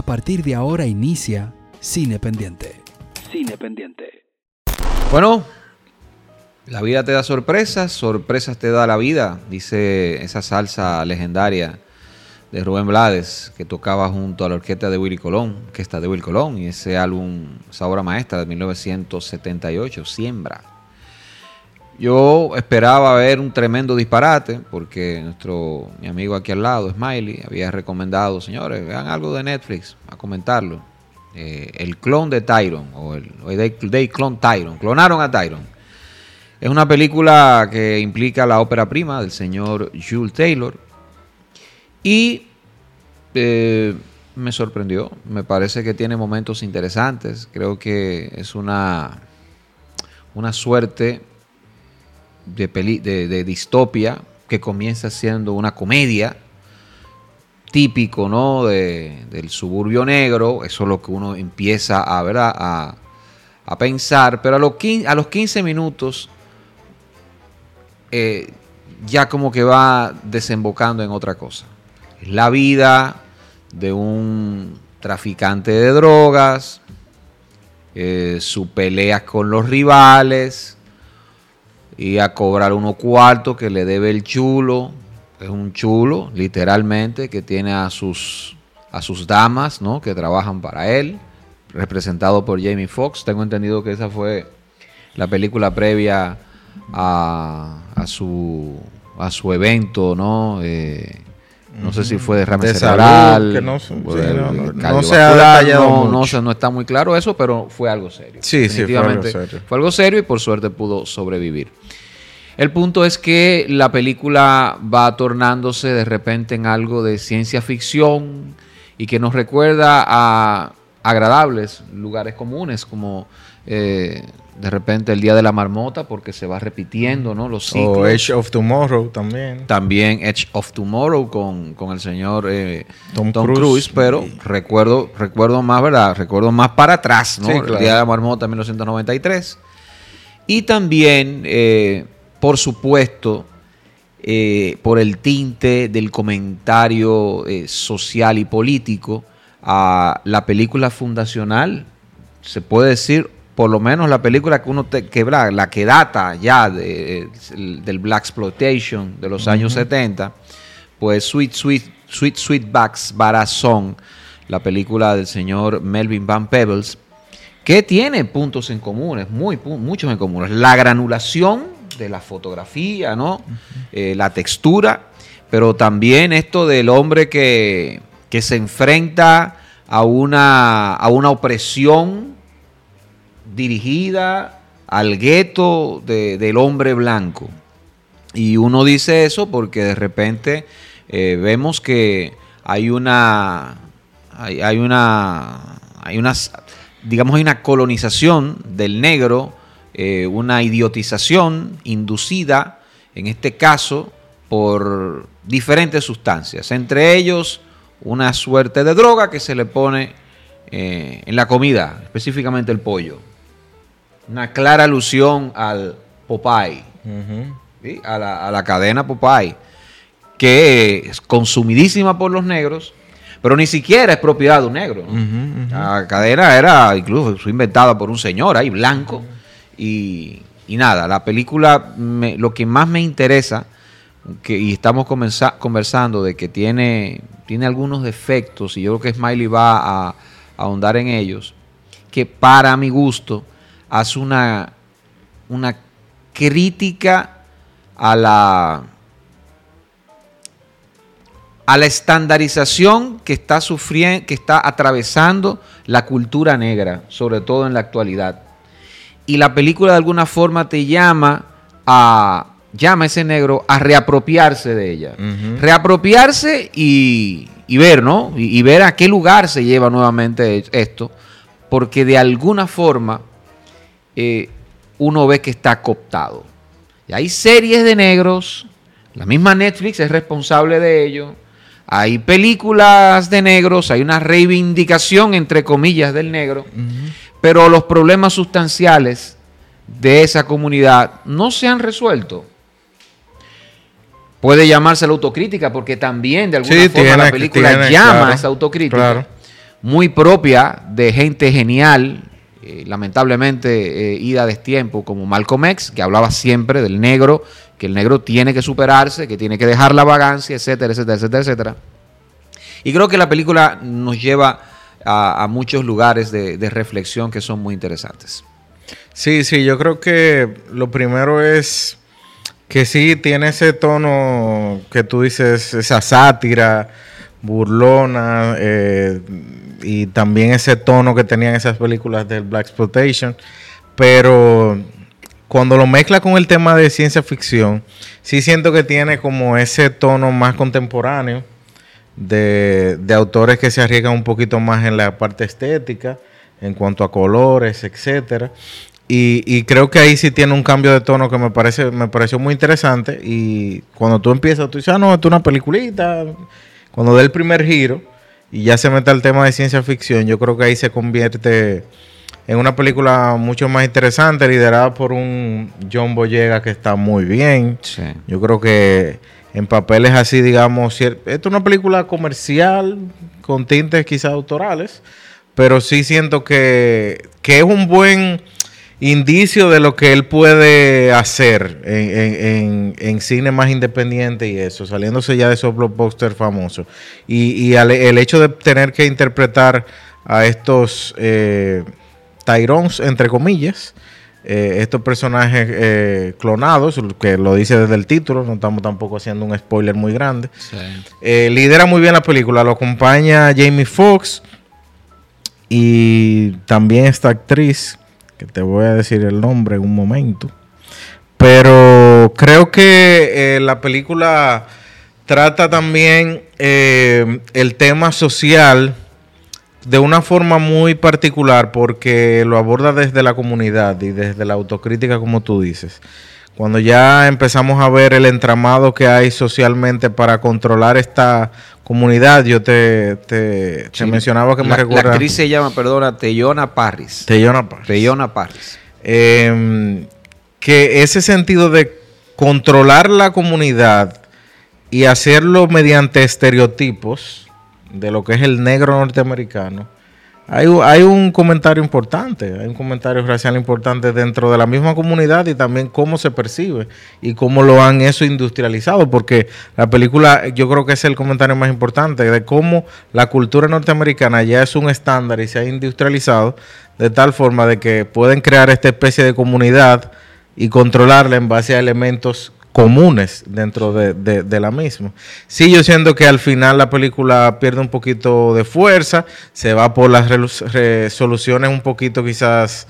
A partir de ahora inicia Cine Pendiente. Cine Pendiente. Bueno, la vida te da sorpresas, sorpresas te da la vida, dice esa salsa legendaria de Rubén Blades que tocaba junto a la orquesta de Willy Colón, que está de Willy Colón, y ese álbum, esa obra maestra de 1978, Siembra. Yo esperaba ver un tremendo disparate, porque nuestro mi amigo aquí al lado, Smiley, había recomendado, señores, vean algo de Netflix, a comentarlo. Eh, el clon de Tyron, o el, Day Clone Tyron, clonaron a Tyron. Es una película que implica la ópera prima del señor Jules Taylor. Y eh, me sorprendió. Me parece que tiene momentos interesantes. Creo que es una, una suerte de, de, distopia que comienza siendo una comedia típico ¿no? del suburbio negro. Eso es lo que uno empieza a, a, a pensar. Pero a los, a los 15 minutos eh, ya como que va desembocando en otra cosa. la vida de un traficante de drogas, eh, su pelea con los rivales y a cobrar unos cuartos que le debe el chulo. Es un chulo, literalmente, que tiene a sus, a sus damas, ¿no? Que trabajan para él, representado por Jamie Foxx. Tengo entendido que esa fue la película previa a, a, su, a su evento, ¿no? Eh, no sé si fue derrame de cerebral, que no, no, se ha no, no, está muy claro eso, pero fue algo serio. Sí, sí, fue algo serio. Fue algo serio y por suerte pudo sobrevivir. El punto es que la película va tornándose de repente en algo de ciencia ficción y que nos recuerda a agradables lugares comunes como eh, de repente el día de la marmota porque se va repitiendo, ¿no? Los ciclos. O Edge of Tomorrow también. También Edge of Tomorrow con, el señor eh, Tom, Cruise, pero recuerdo, recuerdo más, ¿verdad? Recuerdo más para atrás, ¿no? El día de la marmota 1993. Y también, eh, por supuesto, eh, por el tinte del comentario social y político a la película fundacional, se puede decir por lo menos la película que uno te, quebra, la que data ya de, del Black Exploitation de los años 70, pues Sweet Sweet Sweet Sweetbacks Barazón, la película del señor Melvin Van Peebles, que tiene puntos en comunes, muy, muchos en comunes. La granulación de la fotografía, ¿no? Eh, la textura, pero también esto del hombre que, que se enfrenta a una, a una opresión dirigida al gueto del hombre blanco. Y uno dice eso porque de repente eh, vemos que hay una, hay, una, hay una, digamos, hay una colonización del negro, eh, una idiotización inducida, en este caso, por diferentes sustancias, entre ellos una suerte de droga que se le pone eh, en la comida, específicamente el pollo. Una clara alusión al Popeye, a, la, cadena Popeye, que es consumidísima por los negros, pero ni siquiera es propiedad de un negro. La cadena era incluso inventada por un señor ahí, blanco, y, nada, la película, lo que más me interesa, que, y estamos conversando de que tiene, tiene algunos defectos, y yo creo que Smiley va a, a ahondar en ellos, que para mi gusto, hace una, una crítica a la, a la estandarización que está sufriendo, que está atravesando la cultura negra, sobre todo en la actualidad. Y la película de alguna forma te llama a llama a ese negro a reapropiarse de ella. Reapropiarse y, ver, ¿no? Y, y, ver a qué lugar se lleva nuevamente esto. Porque de alguna forma eh, uno ve que está cooptado. Y hay series de negros, la misma Netflix es responsable de ello. Hay películas de negros, hay una reivindicación, entre comillas, del negro, pero los problemas sustanciales de esa comunidad no se han resuelto. Puede llamarse la autocrítica, porque también de alguna forma la película llama a esa autocrítica. muy propia de gente genial, eh, lamentablemente eh, ida a destiempo, como Malcolm X, que hablaba siempre del negro, que el negro tiene que superarse, que tiene que dejar la vagancia, etcétera, etcétera, etcétera, etcétera. Y creo que la película nos lleva a, muchos lugares de, reflexión que son muy interesantes. Sí, sí, yo creo que lo primero es que sí tiene ese tono que tú dices, esa sátira burlona eh, y también ese tono que tenían esas películas del Black Exploitation, pero cuando lo mezcla con el tema de ciencia ficción, sí siento que tiene como ese tono más contemporáneo de, de autores que se arriesgan un poquito más en la parte estética, en cuanto a colores, etcétera. Y, creo que ahí sí tiene un cambio de tono que me parece me pareció muy interesante. Y cuando tú empiezas, tú dices, ah, no, esto es una peliculita. Cuando da el primer giro y ya se mete al tema de ciencia ficción, yo creo que ahí se convierte en una película mucho más interesante, liderada por un John Boyega que está muy bien. Yo creo que en papeles así, digamos, esto es una película comercial con tintes quizás autorales, pero sí siento que, que es un buen indicio de lo que él puede hacer en, cine más independiente y eso, saliéndose ya de esos blockbusters famosos. Y, el hecho de tener que interpretar a estos eh, Tyrons, entre comillas, eh, estos personajes eh, clonados, que lo dice desde el título, no estamos tampoco haciendo un spoiler muy grande. Eh, lidera muy bien la película, lo acompaña Jamie Foxx y también esta actriz que te voy a decir el nombre en un momento. Pero creo que la película trata también el tema social de una forma muy particular porque lo aborda desde la comunidad y desde la autocrítica, como tú dices. Cuando ya empezamos a ver el entramado que hay socialmente para controlar esta comunidad, yo te, te, mencionaba que me recuerda. La actriz se llama, perdona, Teyona Parris. Teyona Parris. Teyona Parris. Em, que ese sentido de controlar la comunidad y hacerlo mediante estereotipos de lo que es el negro norteamericano hay, un comentario importante, hay un comentario racial importante dentro de la misma comunidad y también cómo se percibe y cómo lo han eso industrializado, porque la película yo creo que es el comentario más importante de cómo la cultura norteamericana ya es un estándar y se ha industrializado de tal forma de que pueden crear esta especie de comunidad y controlarla en base a elementos comunes dentro de, la misma. Sí, yo siento que al final la película pierde un poquito de fuerza, se va por las resoluciones un poquito quizás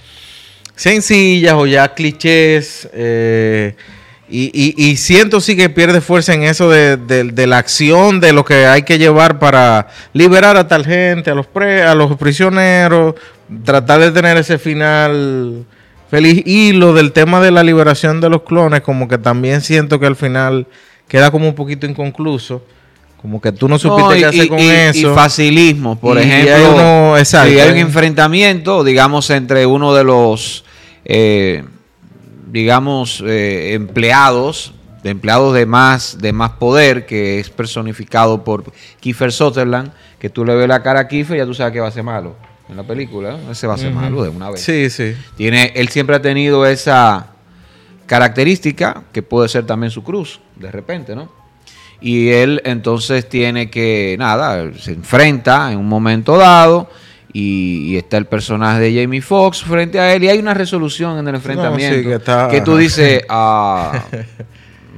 sencillas o ya clichés. Eh, y, siento sí que pierde fuerza en eso de, la acción, de lo que hay que llevar para liberar a tal gente, a los, pre, a los prisioneros, tratar de tener ese final feliz. Y lo del tema de la liberación de los clones, como que también siento que al final queda como un poquito inconcluso. Como que tú no supiste qué hacer con eso. Y facilismo, por ejemplo. si hay un enfrentamiento, digamos, entre uno de los, eh, digamos, eh, empleados, de empleados de más, de más poder, que es personificado por Kiefer Sutherland, que tú le ves la cara a Kiefer y ya tú sabes que va a ser malo en la película, ese va a ser malo de una vez. Sí, sí. Tiene, él siempre ha tenido esa característica que puede ser también su cruz, de repente, ¿no? Y él entonces tiene que, nada, se enfrenta en un momento dado y, está el personaje de Jamie Foxx frente a él y hay una resolución en el enfrentamiento que, tú dices, ah,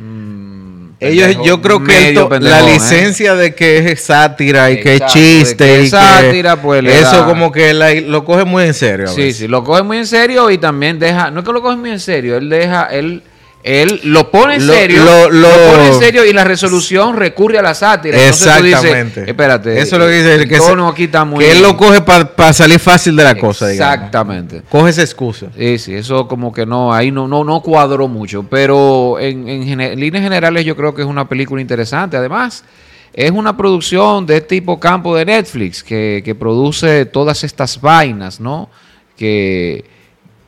ellos, yo creo que la ¿eh? licencia de que es sátira y que es chiste y sátira, pues eso como que lo coge muy en serio. sí, sí, lo coge muy en serio y también deja, no es que lo coge muy en serio, él deja, él él lo pone en serio, lo, pone en serio y la resolución recurre a la sátira. Exactamente. espérate, eso es lo que dice. Que, aquí está muy que él lo coge para salir fácil de la cosa. Exactamente. Coge esa excusa. Sí, sí, eso como que no, ahí no, no, no cuadró mucho. Pero en, en líneas generales yo creo que es una película interesante. Además, es una producción de este tipo campo de Netflix que, que produce todas estas vainas, ¿no? Que,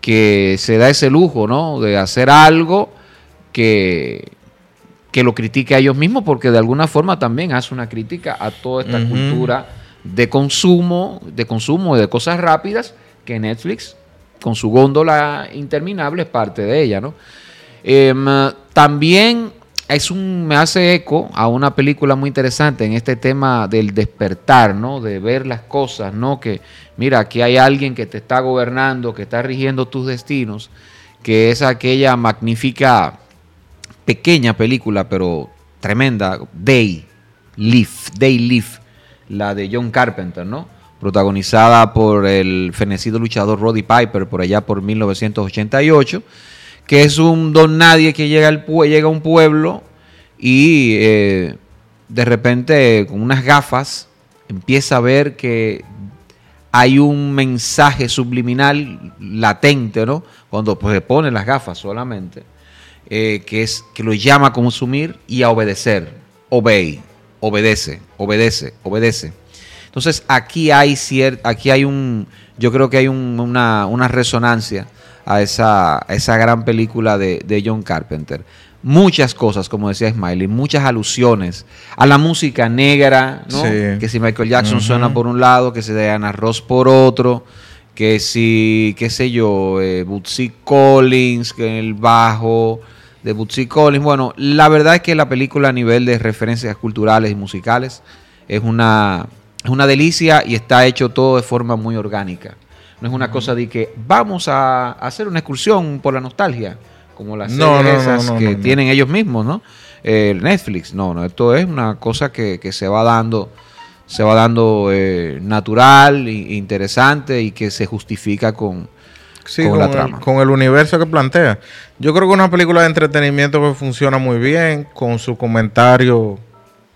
que se da ese lujo, ¿no? De hacer algo que, que lo critique a ellos mismos, porque de alguna forma también hace una crítica a toda esta cultura de consumo, de consumo de cosas rápidas que Netflix, con su góndola interminable, es parte de ella, ¿no? Em, también es un, me hace eco a una película muy interesante en este tema del despertar, ¿no? De ver las cosas, ¿no? Que, mira, aquí hay alguien que te está gobernando, que está rigiendo tus destinos, que es aquella magnífica, pequeña película, pero tremenda, Day, Live, Day Live, la de John Carpenter, ¿no? Protagonizada por el fenecido luchador Roddy Piper por allá por 1988 que es un don nadie que llega, al, llega a un pueblo y eh, de repente con unas gafas empieza a ver que hay un mensaje subliminal latente, ¿no? Cuando pues, se pone las gafas solamente, eh, que es que lo llama a consumir y a obedecer. Obey, obedece, obedece, obedece. Entonces aquí hay aquí hay un, yo creo que hay una, una resonancia a esa, esa gran película de, John Carpenter. Muchas cosas, como decía Smiley, muchas alusiones a la música negra, ¿no? Que si Michael Jackson suena por un lado, que si Diana Ross por otro, que si, qué sé yo, eh, Collins, que el bajo de Bootsy Collins. Bueno, la verdad es que la película a nivel de referencias culturales y musicales es una, es una delicia y está hecho todo de forma muy orgánica. No es una cosa de que vamos a hacer una excursión por la nostalgia, como las series esas que tienen ellos mismos, ¿no? Netflix, no, no, esto es una cosa que, se va dando, se va dando eh, natural e interesante y que se justifica con, con, la trama. con el universo que plantea. Yo creo que una película de entretenimiento que funciona muy bien, con su comentario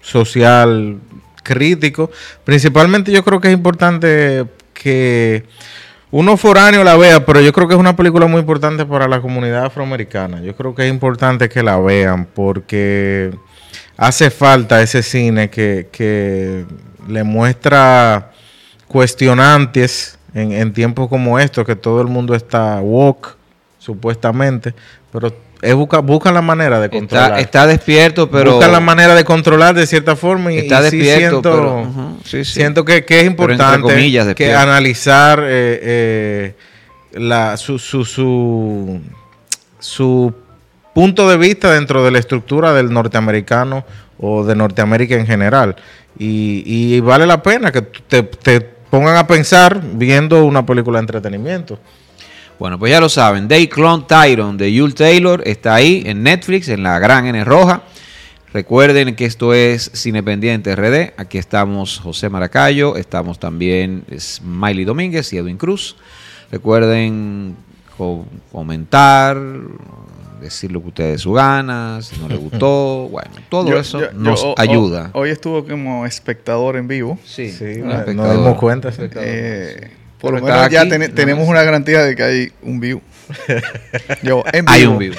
social crítico. Principalmente yo creo que es importante que uno foráneo la vea, pero yo creo que es una película muy importante para la comunidad afroamericana. Yo creo que es importante que la vean porque hace falta ese cine que, le muestra cuestionantes en, en tiempos como estos, que todo el mundo está woke, supuestamente, pero es busca, buscan la manera de controlar. Está, despierto, pero. Buscan la manera de controlar de cierta forma. Y, está despierto, siento, siento que, es importante que analizar eh, eh, la, su, su, su, su, punto de vista dentro de la estructura del norteamericano o de Norteamérica en general. Y, y vale la pena que te, te pongan a pensar viendo una película de entretenimiento. Bueno, pues ya lo saben, Day Clone Tyron de Yul Taylor está ahí en Netflix, en la gran N roja. Recuerden que esto es Cinependiente RD. Aquí estamos José Maracayo, estamos también Smiley Domínguez y Edwin Cruz. Recuerden comentar, decir lo que ustedes su ganas, si no les gustó. Bueno, todo eso nos ayuda. Hoy estuvo como espectador en vivo. Sí, sí nos dimos cuenta. Eh, por lo menos ya tenemos una garantía de que hay un view. Yo, en vivo. Hay un view.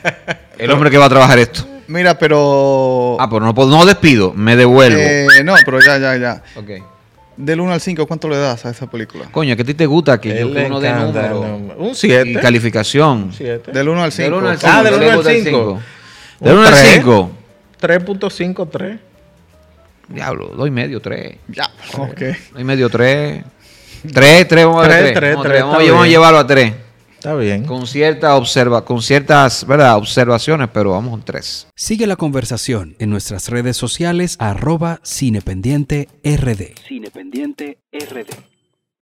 El hombre que va a trabajar esto. Mira, pero. Ah, pero no, no despido, me devuelvo. Eh, no, pero ya, ya, ya. Ok. Del 1 al 5, ¿cuánto le das a esa película? Coño, que a ti te gusta que yo uno de número. Un 7. Y calificación. Del 1 al 5. Del 1 al 5. Ah, del 1 al 5. Del 1 al 5. 3.53. Diablo, doy medio 3. Ya, ok. Doy medio 3. Tres, tres, vamos a tres. tres, tres, vamos, a llevarlo a tres. Está bien. Con, cierta observa, con ciertas ¿verdad? observaciones, pero vamos en tres. Sigue la conversación en nuestras redes sociales arroba cinependiente RD. Cinependiente RD.